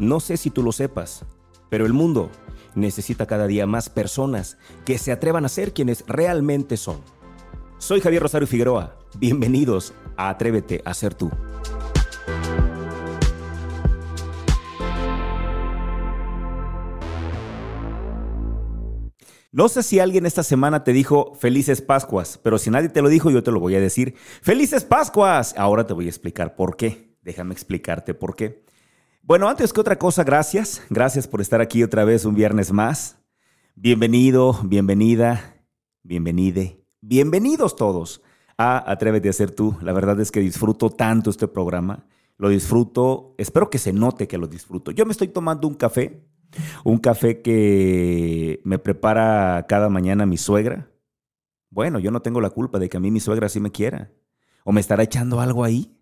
No sé si tú lo sepas, pero el mundo necesita cada día más personas que se atrevan a ser quienes realmente son. Soy Javier Rosario Figueroa. Bienvenidos a Atrévete a ser tú. No sé si alguien esta semana te dijo felices Pascuas, pero si nadie te lo dijo, yo te lo voy a decir. ¡Felices Pascuas! Ahora te voy a explicar por qué. Déjame explicarte por qué. Bueno, antes que otra cosa, gracias. Gracias por estar aquí otra vez un viernes más. Bienvenido, bienvenida, bienvenide, bienvenidos todos a Atrévete a ser tú. La verdad es que disfruto tanto este programa. Lo disfruto, espero que se note que lo disfruto. Yo me estoy tomando un café un café que me prepara cada mañana mi suegra. Bueno, yo no tengo la culpa de que a mí mi suegra sí me quiera. ¿O me estará echando algo ahí?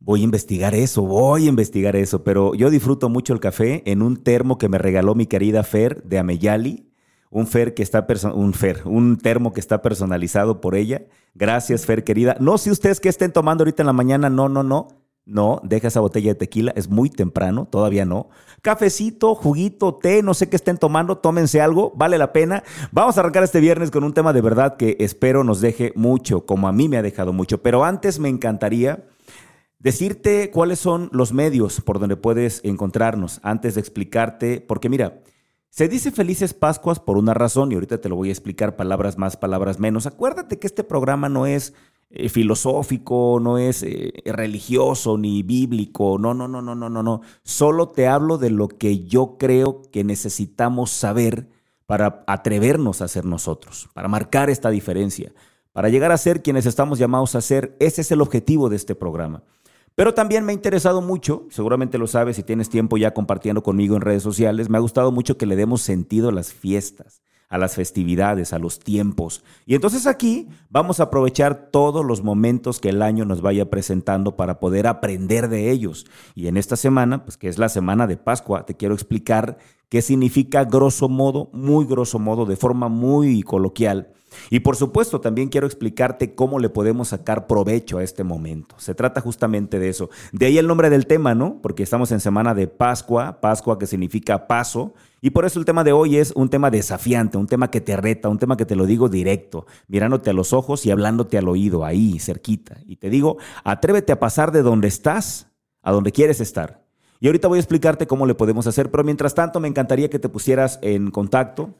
Voy a investigar eso, voy a investigar eso, pero yo disfruto mucho el café en un termo que me regaló mi querida Fer de Ameyali, un Fer que está un Fer, un termo que está personalizado por ella. Gracias, Fer querida. No sé ustedes qué estén tomando ahorita en la mañana, no, no, no. No, deja esa botella de tequila, es muy temprano, todavía no. Cafecito, juguito, té, no sé qué estén tomando, tómense algo, vale la pena. Vamos a arrancar este viernes con un tema de verdad que espero nos deje mucho, como a mí me ha dejado mucho. Pero antes me encantaría decirte cuáles son los medios por donde puedes encontrarnos, antes de explicarte, porque mira, se dice felices Pascuas por una razón y ahorita te lo voy a explicar palabras más, palabras menos. Acuérdate que este programa no es eh, filosófico, no es eh, religioso ni bíblico, no, no, no, no, no, no, no. Solo te hablo de lo que yo creo que necesitamos saber para atrevernos a ser nosotros, para marcar esta diferencia, para llegar a ser quienes estamos llamados a ser. Ese es el objetivo de este programa. Pero también me ha interesado mucho, seguramente lo sabes si tienes tiempo ya compartiendo conmigo en redes sociales, me ha gustado mucho que le demos sentido a las fiestas a las festividades, a los tiempos. Y entonces aquí vamos a aprovechar todos los momentos que el año nos vaya presentando para poder aprender de ellos. Y en esta semana, pues que es la semana de Pascua, te quiero explicar qué significa grosso modo, muy grosso modo, de forma muy coloquial. Y por supuesto, también quiero explicarte cómo le podemos sacar provecho a este momento. Se trata justamente de eso. De ahí el nombre del tema, ¿no? Porque estamos en semana de Pascua, Pascua que significa paso, y por eso el tema de hoy es un tema desafiante, un tema que te reta, un tema que te lo digo directo, mirándote a los ojos y hablándote al oído, ahí, cerquita. Y te digo, atrévete a pasar de donde estás a donde quieres estar. Y ahorita voy a explicarte cómo le podemos hacer, pero mientras tanto me encantaría que te pusieras en contacto.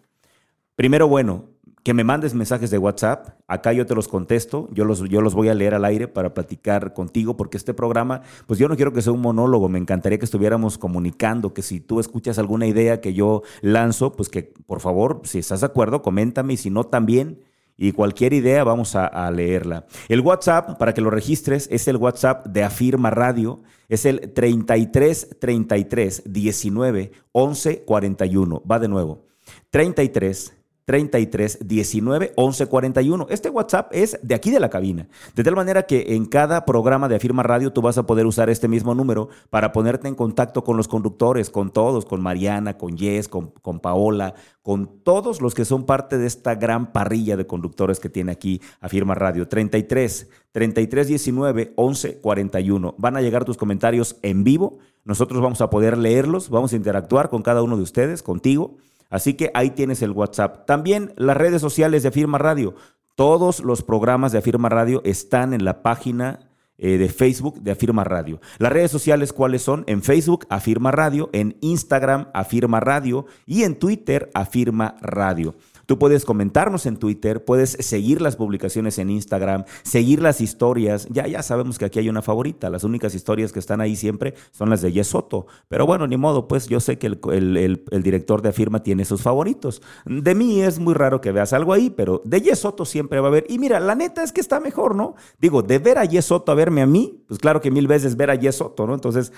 Primero, bueno, que me mandes mensajes de WhatsApp. Acá yo te los contesto, yo los, yo los voy a leer al aire para platicar contigo, porque este programa, pues yo no quiero que sea un monólogo, me encantaría que estuviéramos comunicando, que si tú escuchas alguna idea que yo lanzo, pues que por favor, si estás de acuerdo, coméntame y si no, también. Y cualquier idea vamos a, a leerla. El WhatsApp, para que lo registres, es el WhatsApp de Afirma Radio. Es el 33 33 19 11 41. Va de nuevo. 33 33 19 11 41. Este WhatsApp es de aquí de la cabina. De tal manera que en cada programa de Afirma Radio tú vas a poder usar este mismo número para ponerte en contacto con los conductores, con todos, con Mariana, con Jess, con, con Paola, con todos los que son parte de esta gran parrilla de conductores que tiene aquí Afirma Radio. 33 33 19 11 41. Van a llegar tus comentarios en vivo. Nosotros vamos a poder leerlos, vamos a interactuar con cada uno de ustedes, contigo. Así que ahí tienes el WhatsApp. También las redes sociales de Afirma Radio. Todos los programas de Afirma Radio están en la página eh, de Facebook de Afirma Radio. Las redes sociales, ¿cuáles son? En Facebook, Afirma Radio, en Instagram, Afirma Radio y en Twitter, Afirma Radio. Tú puedes comentarnos en Twitter, puedes seguir las publicaciones en Instagram, seguir las historias. Ya, ya sabemos que aquí hay una favorita. Las únicas historias que están ahí siempre son las de Yesoto. Pero bueno, ni modo, pues yo sé que el, director de Afirma tiene sus favoritos. De mí es muy raro que veas algo ahí, pero de Yesoto siempre va a haber. Y mira, la neta es que está mejor, ¿no? Digo, de ver a Yesoto a verme a mí, pues claro que mil veces ver a Yesoto, ¿no? Entonces,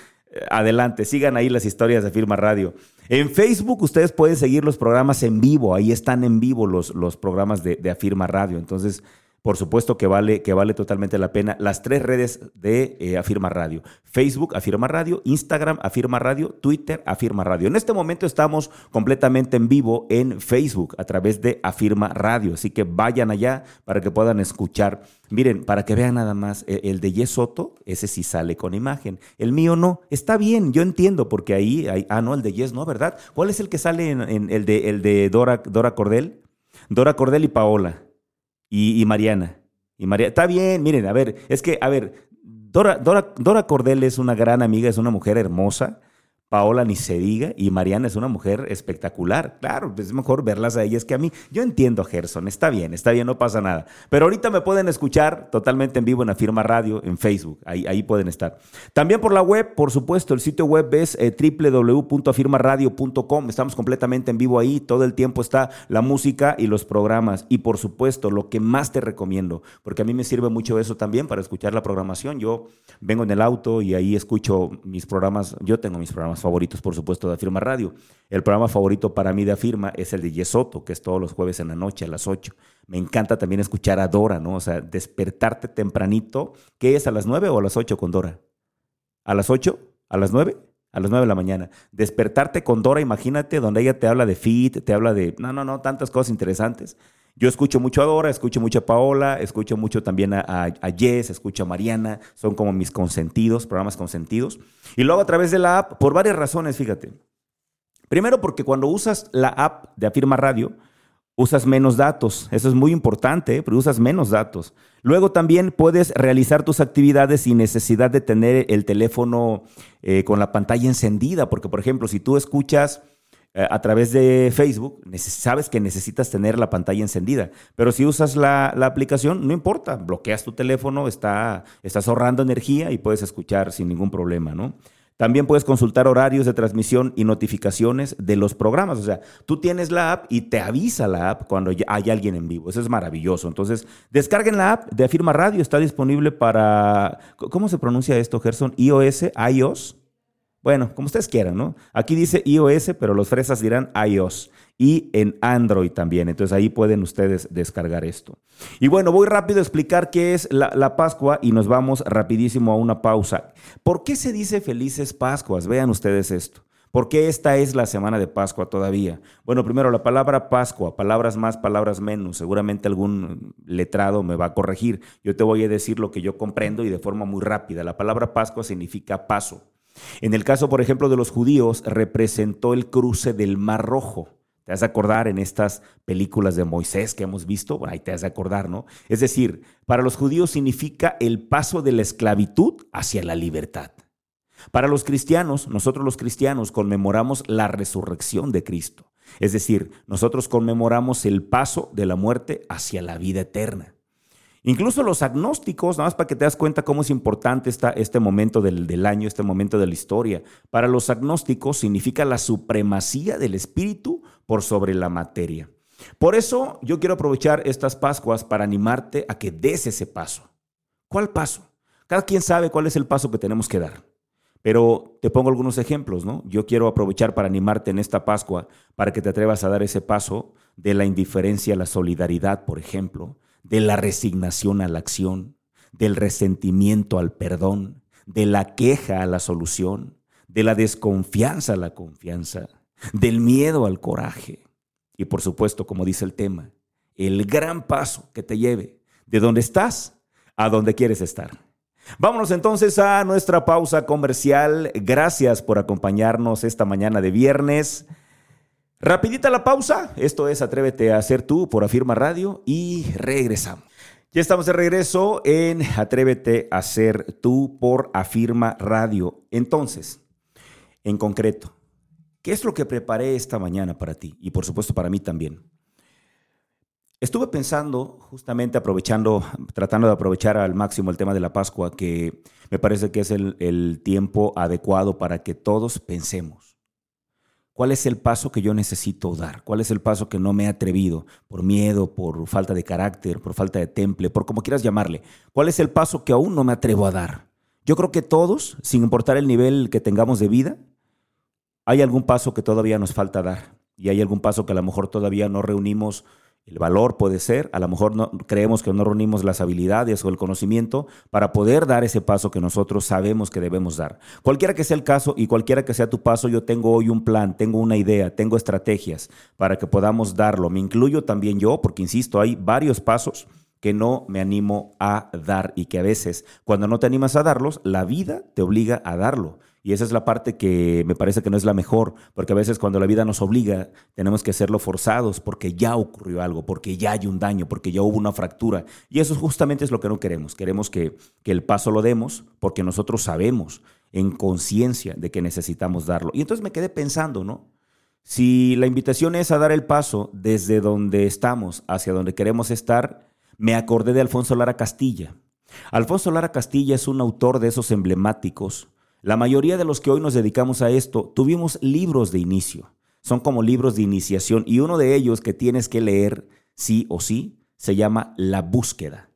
adelante, sigan ahí las historias de Afirma Radio. En Facebook ustedes pueden seguir los programas en vivo, ahí están en vivo los, los programas de, Afirma Radio. Entonces, por supuesto que vale, que vale totalmente la pena. Las tres redes de eh, Afirma Radio. Facebook, Afirma Radio, Instagram, Afirma Radio, Twitter, Afirma Radio. En este momento estamos completamente en vivo en Facebook a través de Afirma Radio. Así que vayan allá para que puedan escuchar. Miren, para que vean nada más, e, el de Yesoto, ese sí sale con imagen. El mío no. Está bien, yo entiendo, porque ahí, hay, ah, no, el de Yes no, ¿verdad? ¿Cuál es el que sale en, el, de, el de Dora, Dora Cordel? Dora Cordel y Paola y, Mariana. Y María, está bien, miren, a ver, es que, a ver, Dora, Dora, Dora Cordel es una gran amiga, es una mujer hermosa Paola ni se diga, y Mariana es una mujer espectacular. Claro, es mejor verlas a ellas que a mí. Yo entiendo Gerson, está bien, está bien, no pasa nada. Pero ahorita me pueden escuchar totalmente en vivo en Afirma Radio, en Facebook, ahí, ahí pueden estar. También por la web, por supuesto, el sitio web es eh, www.afirmaradio.com. Estamos completamente en vivo ahí, todo el tiempo está la música y los programas. Y por supuesto, lo que más te recomiendo, porque a mí me sirve mucho eso también para escuchar la programación. Yo vengo en el auto y ahí escucho mis programas, yo tengo mis programas favoritos, por supuesto, de Afirma Radio. El programa favorito para mí de Afirma es el de Yesoto, que es todos los jueves en la noche a las 8. Me encanta también escuchar a Dora, ¿no? O sea, despertarte tempranito. ¿Qué es, a las 9 o a las 8 con Dora? ¿A las 8? ¿A las 9? A las 9 de la mañana. Despertarte con Dora, imagínate, donde ella te habla de fit, te habla de, no, no, no, tantas cosas interesantes. Yo escucho mucho a Dora, escucho mucho a Paola, escucho mucho también a, Jess, escucho a Mariana, son como mis consentidos, programas consentidos. Y luego a través de la app, por varias razones, fíjate. Primero porque cuando usas la app de Afirma Radio, usas menos datos. Eso es muy importante, ¿eh? pero usas menos datos. Luego también puedes realizar tus actividades sin necesidad de tener el teléfono eh, con la pantalla encendida, porque por ejemplo, si tú escuchas a través de Facebook, sabes que necesitas tener la pantalla encendida. Pero si usas la, aplicación, no importa, bloqueas tu teléfono, está, estás ahorrando energía y puedes escuchar sin ningún problema, ¿no? También puedes consultar horarios de transmisión y notificaciones de los programas. O sea, tú tienes la app y te avisa la app cuando hay alguien en vivo. Eso es maravilloso. Entonces, descarguen la app de Afirma Radio. Está disponible para, ¿cómo se pronuncia esto, Gerson? iOS, iOS. Bueno, como ustedes quieran, ¿no? Aquí dice iOS, pero los fresas dirán iOS. Y en Android también. Entonces ahí pueden ustedes descargar esto. Y bueno, voy rápido a explicar qué es la, Pascua y nos vamos rapidísimo a una pausa. ¿Por qué se dice felices Pascuas? Vean ustedes esto. ¿Por qué esta es la semana de Pascua todavía? Bueno, primero la palabra Pascua, palabras más, palabras menos. Seguramente algún letrado me va a corregir. Yo te voy a decir lo que yo comprendo y de forma muy rápida. La palabra Pascua significa paso. En el caso, por ejemplo, de los judíos, representó el cruce del Mar Rojo. Te has de acordar en estas películas de Moisés que hemos visto, ahí te has de acordar, ¿no? Es decir, para los judíos significa el paso de la esclavitud hacia la libertad. Para los cristianos, nosotros los cristianos conmemoramos la resurrección de Cristo. Es decir, nosotros conmemoramos el paso de la muerte hacia la vida eterna. Incluso los agnósticos, nada más para que te das cuenta cómo es importante esta, este momento del, del, año, este momento de la historia. Para los agnósticos significa la supremacía del espíritu por sobre la materia. Por eso yo quiero aprovechar estas Pascuas para animarte a que des ese paso. ¿Cuál paso? Cada quien sabe cuál es el paso que tenemos que dar. Pero te pongo algunos ejemplos, ¿no? Yo quiero aprovechar para animarte en esta Pascua para que te atrevas a dar ese paso de la indiferencia a la solidaridad, por ejemplo, de la resignación a la acción, del resentimiento al perdón, de la queja a la solución, de la desconfianza a la confianza, del miedo al coraje. Y por supuesto, como dice el tema, el gran paso que te lleve de donde estás a donde quieres estar. Vámonos entonces a nuestra pausa comercial. Gracias por acompañarnos esta mañana de viernes. Rapidita la pausa. Esto es Atrévete a hacer tú por Afirma Radio y regresamos. Ya estamos de regreso en Atrévete a ser tú por Afirma Radio. Entonces, en concreto, ¿qué es lo que preparé esta mañana para ti? Y por supuesto para mí también. Estuve pensando, justamente aprovechando, tratando de aprovechar al máximo el tema de la Pascua, que me parece que es el, el tiempo adecuado para que todos pensemos ¿Cuál es el paso que yo necesito dar? ¿Cuál es el paso que no me he atrevido por miedo, por falta de carácter, por falta de temple, por como quieras llamarle? ¿Cuál es el paso que aún no me atrevo a dar? Yo creo que todos, sin importar el nivel que tengamos de vida, hay algún paso que todavía nos falta dar y hay algún paso que a lo mejor todavía no reunimos El valor puede ser, a lo mejor no, creemos que no reunimos las habilidades o el conocimiento para poder dar ese paso que nosotros sabemos que debemos dar. Cualquiera que sea el caso y cualquiera que sea tu paso, yo tengo hoy un plan, tengo una idea, tengo estrategias para que podamos darlo. Me incluyo también yo, porque insisto, hay varios pasos que no me animo a dar y que a veces cuando no te animas a darlos, la vida te obliga a darlo. Y esa es la parte que me parece que no es la mejor, porque a veces cuando la vida nos obliga, tenemos que hacerlo forzados porque ya ocurrió algo, porque ya hay un daño, porque ya hubo una fractura. Y eso justamente es lo que no queremos. Queremos que, que el paso lo demos porque nosotros sabemos en conciencia de que necesitamos darlo. Y entonces me quedé pensando, ¿no? Si la invitación es a dar el paso desde donde estamos hacia donde queremos estar, me acordé de Alfonso Lara Castilla. Alfonso Lara Castilla es un autor de esos emblemáticos. La mayoría de los que hoy nos dedicamos a esto tuvimos libros de inicio. Son como libros de iniciación y uno de ellos que tienes que leer sí o sí se llama La búsqueda.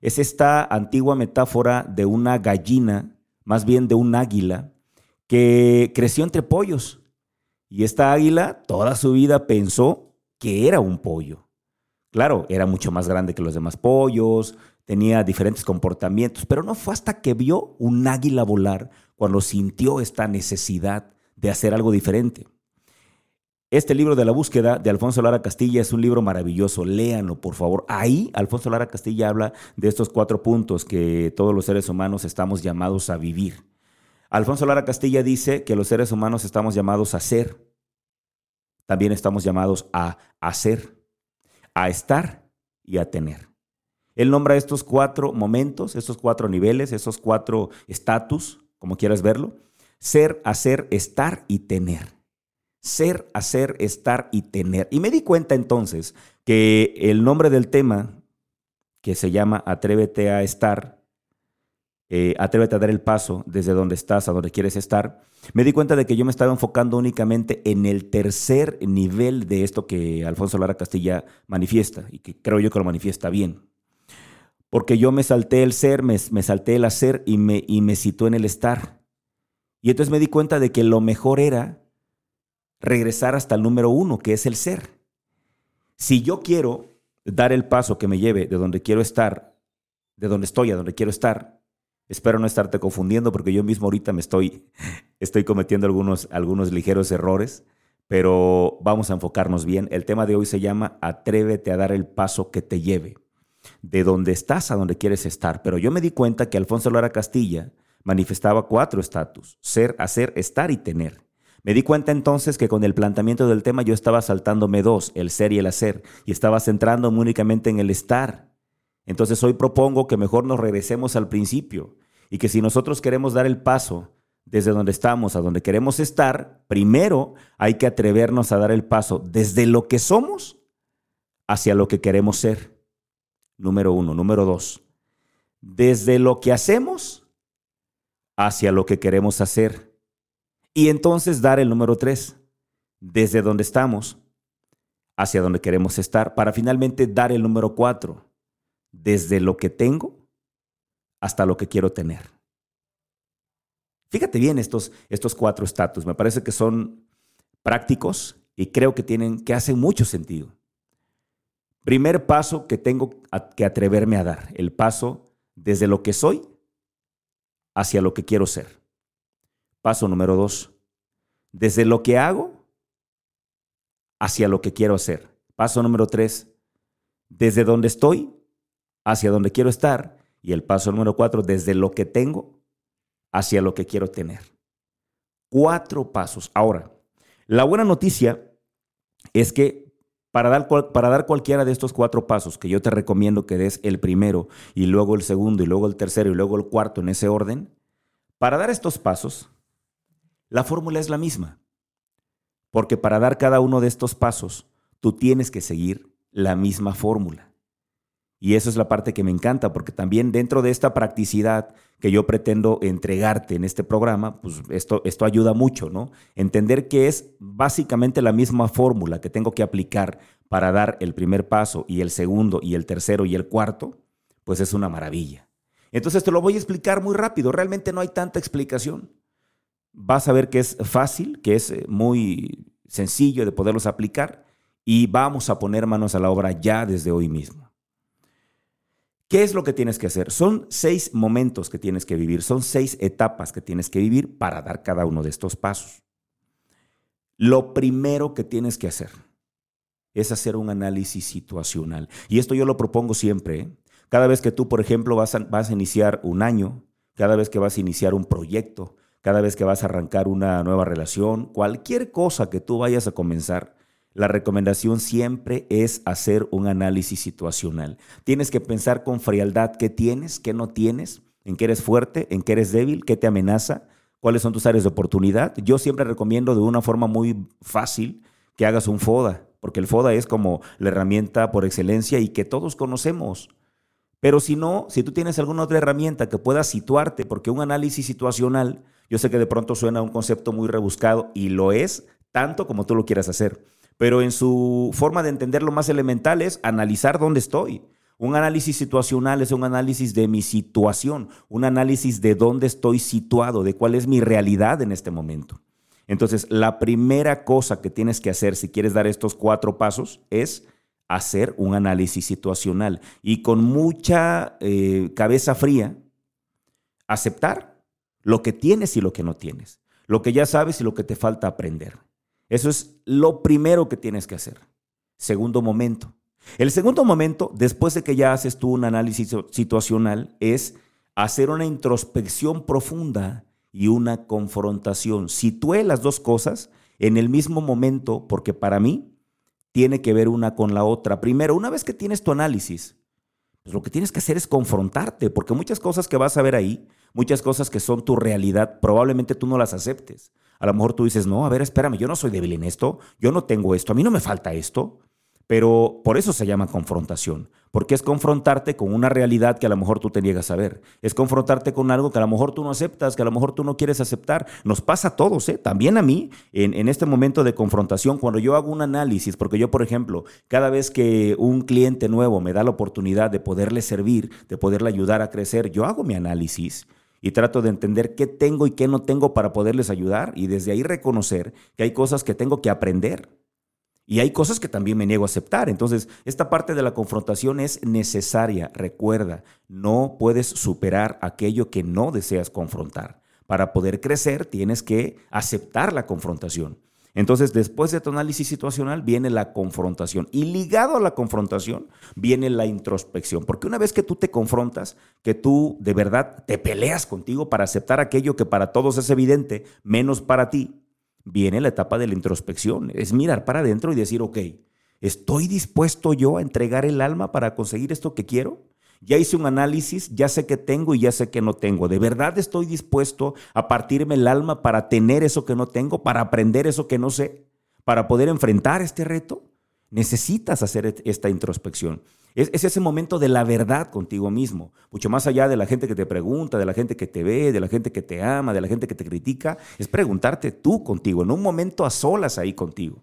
Es esta antigua metáfora de una gallina, más bien de un águila, que creció entre pollos. Y esta águila toda su vida pensó que era un pollo. Claro, era mucho más grande que los demás pollos, tenía diferentes comportamientos, pero no fue hasta que vio un águila volar cuando sintió esta necesidad de hacer algo diferente. Este libro de la búsqueda de Alfonso Lara Castilla es un libro maravilloso, léanlo por favor. Ahí Alfonso Lara Castilla habla de estos cuatro puntos que todos los seres humanos estamos llamados a vivir. Alfonso Lara Castilla dice que los seres humanos estamos llamados a ser, también estamos llamados a hacer a estar y a tener. Él nombra estos cuatro momentos, estos cuatro niveles, esos cuatro estatus, como quieras verlo. Ser, hacer, estar y tener. Ser, hacer, estar y tener. Y me di cuenta entonces que el nombre del tema, que se llama Atrévete a estar, eh, atrévete a dar el paso desde donde estás a donde quieres estar, me di cuenta de que yo me estaba enfocando únicamente en el tercer nivel de esto que Alfonso Lara Castilla manifiesta y que creo yo que lo manifiesta bien. Porque yo me salté el ser, me, salté el hacer y me, y me situé en el estar. Y entonces me di cuenta de que lo mejor era regresar hasta el número uno, que es el ser. Si yo quiero dar el paso que me lleve de donde quiero estar, de donde estoy a donde quiero estar, Espero no estarte confundiendo porque yo mismo ahorita me estoy, estoy cometiendo algunos, algunos ligeros errores, pero vamos a enfocarnos bien. El tema de hoy se llama Atrévete a dar el paso que te lleve. De donde estás a donde quieres estar. Pero yo me di cuenta que Alfonso Lara Castilla manifestaba cuatro estatus, ser, hacer, estar y tener. Me di cuenta entonces que con el planteamiento del tema yo estaba saltándome dos, el ser y el hacer, y estaba centrándome únicamente en el estar. Entonces hoy propongo que mejor nos regresemos al principio y que si nosotros queremos dar el paso desde donde estamos a donde queremos estar, primero hay que atrevernos a dar el paso desde lo que somos hacia lo que queremos ser. Número uno. Número dos. Desde lo que hacemos hacia lo que queremos hacer. Y entonces dar el número tres. Desde donde estamos hacia donde queremos estar. Para finalmente dar el número cuatro desde lo que tengo hasta lo que quiero tener. Fíjate bien estos, estos cuatro estatus, me parece que son prácticos y creo que tienen que hacen mucho sentido. Primer paso que tengo que atreverme a dar, el paso desde lo que soy hacia lo que quiero ser. Paso número dos, desde lo que hago hacia lo que quiero hacer. Paso número tres, desde donde estoy hacia donde quiero estar. Y el paso número cuatro, desde lo que tengo hacia lo que quiero tener. Cuatro pasos. Ahora, la buena noticia es que para dar, para dar cualquiera de estos cuatro pasos, que yo te recomiendo que des el primero y luego el segundo y luego el tercero y luego el cuarto en ese orden, para dar estos pasos, la fórmula es la misma. Porque para dar cada uno de estos pasos, tú tienes que seguir la misma fórmula. Y esa es la parte que me encanta, porque también dentro de esta practicidad que yo pretendo entregarte en este programa, pues esto, esto ayuda mucho, ¿no? Entender que es básicamente la misma fórmula que tengo que aplicar para dar el primer paso y el segundo y el tercero y el cuarto, pues es una maravilla. Entonces te lo voy a explicar muy rápido, realmente no hay tanta explicación. Vas a ver que es fácil, que es eh, muy sencillo de poderlos aplicar y vamos a poner manos a la obra ya desde hoy mismo. ¿Qué es lo que tienes que hacer? Son seis momentos que tienes que vivir, son seis etapas que tienes que vivir para dar cada uno de estos pasos. Lo primero que tienes que hacer es hacer un análisis situacional. Y esto yo lo propongo siempre. ¿eh? Cada vez que tú, por ejemplo, vas a, vas a iniciar un año, cada vez que vas a iniciar un proyecto, cada vez que vas a arrancar una nueva relación, cualquier cosa que tú vayas a comenzar, la recomendación siempre es hacer un análisis situacional. Tienes que pensar con frialdad qué tienes, qué no tienes, en qué eres fuerte, en qué eres débil, qué te amenaza, cuáles son tus áreas de oportunidad. Yo siempre recomiendo de una forma muy fácil que hagas un FODA, porque el FODA es como la herramienta por excelencia y que todos conocemos. Pero si no, si tú tienes alguna otra herramienta que pueda situarte, porque un análisis situacional, yo sé que de pronto suena un concepto muy rebuscado y lo es tanto como tú lo quieras hacer, pero en su forma de entender lo más elemental es analizar dónde estoy. Un análisis situacional es un análisis de mi situación, un análisis de dónde estoy situado, de cuál es mi realidad en este momento. Entonces, la primera cosa que tienes que hacer si quieres dar estos cuatro pasos es hacer un análisis situacional y con mucha eh, cabeza fría aceptar lo que tienes y lo que no tienes, lo que ya sabes y lo que te falta aprender. Eso es lo primero que tienes que hacer. Segundo momento. El segundo momento, después de que ya haces tú un análisis situacional, es hacer una introspección profunda y una confrontación. Sitúe las dos cosas en el mismo momento, porque para mí tiene que ver una con la otra. Primero, una vez que tienes tu análisis, pues lo que tienes que hacer es confrontarte, porque muchas cosas que vas a ver ahí, muchas cosas que son tu realidad, probablemente tú no las aceptes. A lo mejor tú dices, no, a ver, espérame, yo no soy débil en esto, yo no tengo esto, a mí no me falta esto. Pero por eso se llama confrontación, porque es confrontarte con una realidad que a lo mejor tú te niegas a ver. Es confrontarte con algo que a lo mejor tú no aceptas, que a lo mejor tú no quieres aceptar. Nos pasa a todos, ¿eh? también a mí, en, en este momento de confrontación, cuando yo hago un análisis, porque yo, por ejemplo, cada vez que un cliente nuevo me da la oportunidad de poderle servir, de poderle ayudar a crecer, yo hago mi análisis y trato de entender qué tengo y qué no tengo para poderles ayudar y desde ahí reconocer que hay cosas que tengo que aprender y hay cosas que también me niego a aceptar. Entonces, esta parte de la confrontación es necesaria. Recuerda, no puedes superar aquello que no deseas confrontar. Para poder crecer tienes que aceptar la confrontación. Entonces, después de tu análisis situacional viene la confrontación y ligado a la confrontación viene la introspección, porque una vez que tú te confrontas, que tú de verdad te peleas contigo para aceptar aquello que para todos es evidente, menos para ti, viene la etapa de la introspección. Es mirar para adentro y decir, ok, ¿estoy dispuesto yo a entregar el alma para conseguir esto que quiero? Ya hice un análisis, ya sé que tengo y ya sé que no tengo. ¿De verdad estoy dispuesto a partirme el alma para tener eso que no tengo, para aprender eso que no sé, para poder enfrentar este reto? Necesitas hacer esta introspección. Es, ese momento de la verdad contigo mismo, mucho más allá de la gente que te pregunta, de la gente que te ve, de la gente que te ama, de la gente que te critica, es preguntarte tú contigo, en un momento a solas ahí contigo.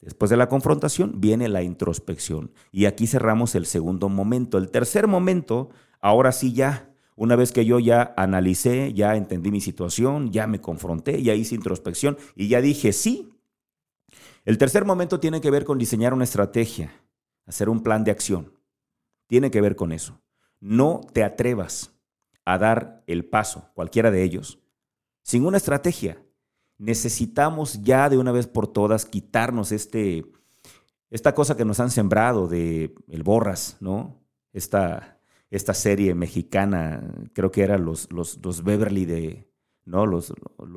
Después de la confrontación viene la introspección y aquí cerramos el segundo momento. El tercer momento, ahora sí ya, una vez que yo ya analicé, ya entendí mi situación, ya me confronté, ya hice introspección y ya dije sí, el tercer momento tiene que ver con diseñar una estrategia, hacer un plan de acción. Tiene que ver con eso. No te atrevas a dar el paso, cualquiera de ellos, sin una estrategia. Necesitamos ya de una vez por todas quitarnos este, esta cosa que nos han sembrado de el Borras, ¿no? Esta, esta serie mexicana, creo que eran los, los, los Beverly de, ¿no? Los,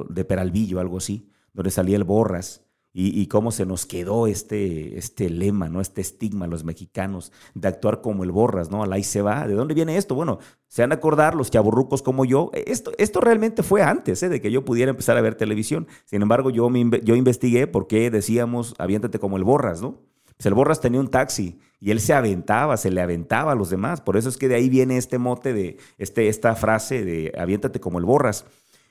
de Peralvillo, algo así, donde salía el Borras y, cómo se nos quedó este, este lema, ¿no? Este estigma, los mexicanos, de actuar como el borras, ¿no? Al ahí se va. ¿De dónde viene esto? Bueno, se van a acordar los chaburrucos como yo. Esto, esto realmente fue antes ¿eh? de que yo pudiera empezar a ver televisión. Sin embargo, yo, me, yo investigué por qué decíamos, aviéntate como el borras, ¿no? Pues el borras tenía un taxi y él se aventaba, se le aventaba a los demás. Por eso es que de ahí viene este mote de este, esta frase de aviéntate como el borras.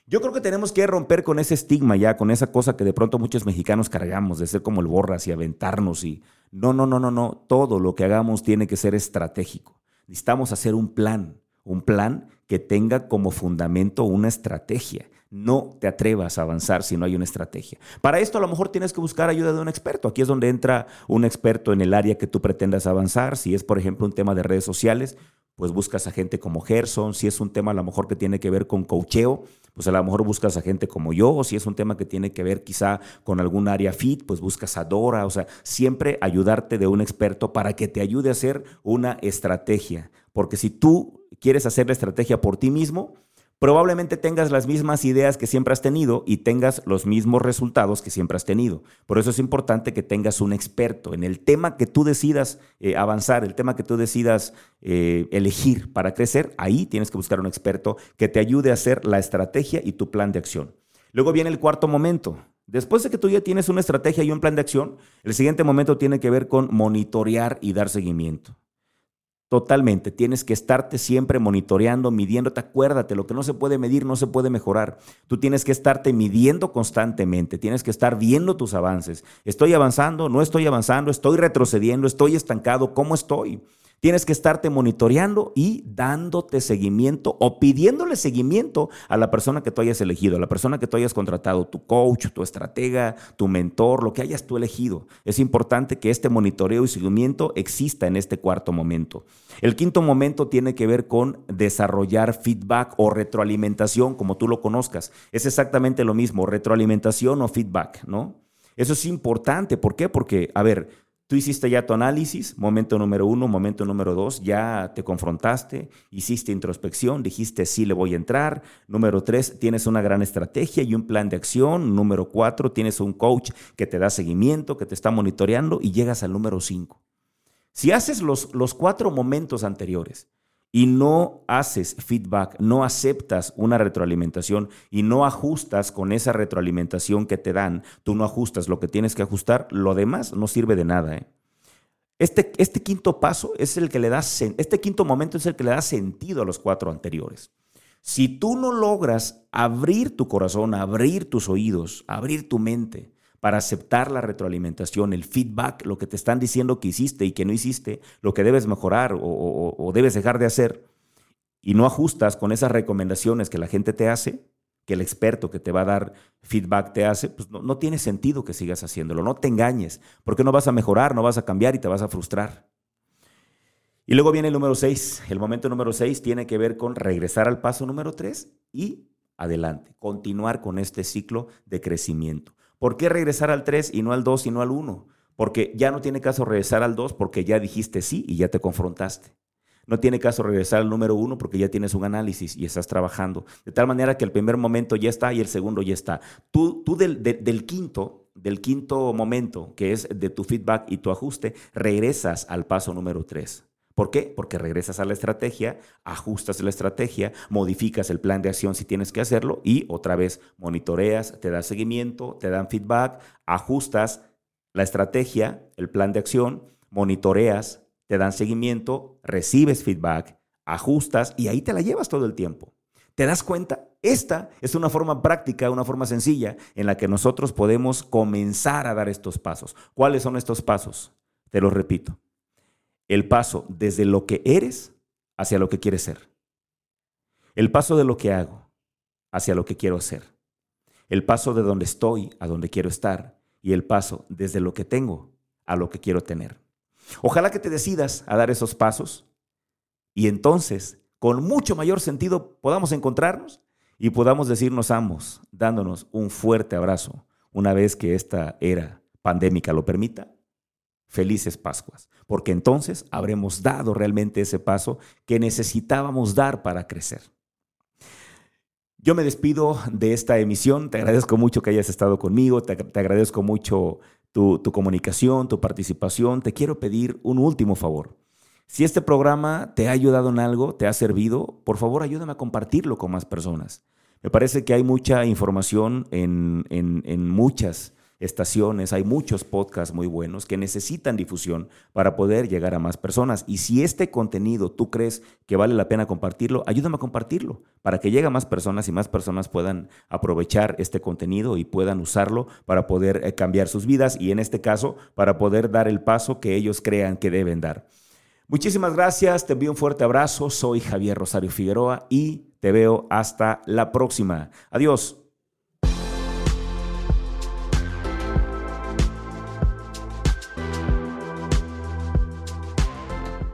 Yo creo que tenemos que romper con ese estigma ya, con esa cosa que de pronto muchos mexicanos cargamos, de ser como el borras y aventarnos y... No, no, no, no, no. Todo lo que hagamos tiene que ser estratégico. Necesitamos hacer un plan, un plan que tenga como fundamento una estrategia. no te atrevas a avanzar si no hay una estrategia. Para esto a lo mejor tienes que buscar ayuda de un experto. Aquí es donde entra un experto en el área que tú pretendas avanzar. Si es, por ejemplo, un tema de redes sociales, pues buscas a gente como Gerson. Si es un tema a lo mejor que tiene que ver con coacheo, pues a lo mejor buscas a gente como yo. O si es un tema que tiene que ver quizá con algún área fit, pues buscas a Dora. O sea, siempre ayudarte de un experto para que te ayude a hacer una estrategia. Porque si tú quieres hacer la estrategia por ti mismo, probablemente tengas las mismas ideas que siempre has tenido y tengas los mismos resultados que siempre has tenido. Por eso es importante que tengas un experto en el tema que tú decidas eh, avanzar, el tema que tú decidas eh, elegir para crecer. Ahí tienes que buscar un experto que te ayude a hacer la estrategia y tu plan de acción. Luego viene el cuarto momento. Después de que tú ya tienes una estrategia y un plan de acción, el siguiente momento tiene que ver con monitorear y dar seguimiento. Totalmente. Tienes que estarte siempre monitoreando, midiéndote. Acuérdate, lo que no se puede medir no se puede mejorar. Tú tienes que estarte midiendo constantemente. Tienes que estar viendo tus avances. ¿Estoy avanzando? ¿No estoy avanzando? ¿Estoy retrocediendo? ¿Estoy estancado? ¿Cómo estoy? Tienes que estarte monitoreando y dándote seguimiento o pidiéndole seguimiento a la persona que tú hayas elegido, a la persona que tú hayas contratado, tu coach, tu estratega, tu mentor, lo que hayas tú elegido. Es importante que este monitoreo y seguimiento exista en este cuarto momento. El quinto momento tiene que ver con desarrollar feedback o retroalimentación, como tú lo conozcas. Es exactamente lo mismo, retroalimentación o feedback, ¿no? Eso es importante. ¿Por qué? Porque, a ver, Tú hiciste ya tu análisis, momento número uno, momento número dos, ya te confrontaste, hiciste introspección, dijiste sí le voy a entrar. Número tres, tienes una gran estrategia y un plan de acción. Número cuatro, tienes un coach que te da seguimiento, que te está monitoreando y llegas al número cinco. Si haces los, los cuatro momentos anteriores y no haces feedback, no aceptas una retroalimentación y no ajustas con esa retroalimentación que te dan, tú no ajustas lo que tienes que ajustar, lo demás no sirve de nada. ¿eh? Este, este quinto paso es el que le da, este quinto momento es el que le da sentido a los cuatro anteriores. Si tú no logras abrir tu corazón, abrir tus oídos, abrir tu mente, para aceptar la retroalimentación, el feedback, lo que te están diciendo que hiciste y que no hiciste, lo que debes mejorar o, debes dejar de hacer, y no ajustas con esas recomendaciones que la gente te hace, que el experto que te va a dar feedback te hace, pues no, no, tiene sentido que sigas haciéndolo. No te engañes, porque no vas a mejorar, no vas a cambiar y te vas a frustrar. Y luego viene el número 6. El momento número 6 tiene que ver con regresar al paso número 3 y adelante, continuar con este ciclo de crecimiento. ¿Por qué regresar al 3 y no al 2 y no al 1? Porque ya no tiene caso regresar al 2 porque ya dijiste sí y ya te confrontaste. No tiene caso regresar al número 1 porque ya tienes un análisis y estás trabajando. De tal manera que el primer momento ya está y el segundo ya está. Tú, tú del, del quinto, del quinto momento, que es de tu feedback y tu ajuste, regresas al paso número 3. ¿Por qué? Porque regresas a la estrategia, ajustas la estrategia, modificas el plan de acción si tienes que hacerlo y otra vez monitoreas, te das seguimiento, te dan feedback, ajustas la estrategia, el plan de acción, monitoreas, te dan seguimiento, recibes feedback, ajustas y ahí te la llevas todo el tiempo. ¿Te das cuenta? Esta es una forma práctica, una forma sencilla en la que nosotros podemos comenzar a dar estos pasos. ¿Cuáles son estos pasos? Te los repito el paso desde lo que eres hacia lo que quieres ser. El paso de lo que hago hacia lo que quiero hacer. El paso de donde estoy a donde quiero estar. Y el paso desde lo que tengo a lo que quiero tener. Ojalá que te decidas a dar esos pasos y entonces, con mucho mayor sentido, podamos encontrarnos y podamos decirnos ambos, dándonos un fuerte abrazo, una vez que esta era pandémica lo permita, felices Pascuas, porque entonces habremos dado realmente ese paso que necesitábamos dar para crecer. Yo me despido de esta emisión, te agradezco mucho que hayas estado conmigo, te, agradezco mucho tu, tu comunicación, tu participación, te quiero pedir un último favor. Si este programa te ha ayudado en algo, te ha servido, por favor ayúdame a compartirlo con más personas. Me parece que hay mucha información en, en, en muchas estaciones, hay muchos podcasts muy buenos que necesitan difusión para poder llegar a más personas. Y si este contenido tú crees que vale la pena compartirlo, ayúdame a compartirlo para que llegue a más personas y más personas puedan aprovechar este contenido y puedan usarlo para poder eh, cambiar sus vidas y en este caso para poder dar el paso que ellos crean que deben dar. Muchísimas gracias, te envío un fuerte abrazo, soy Javier Rosario Figueroa y te veo hasta la próxima. Adiós.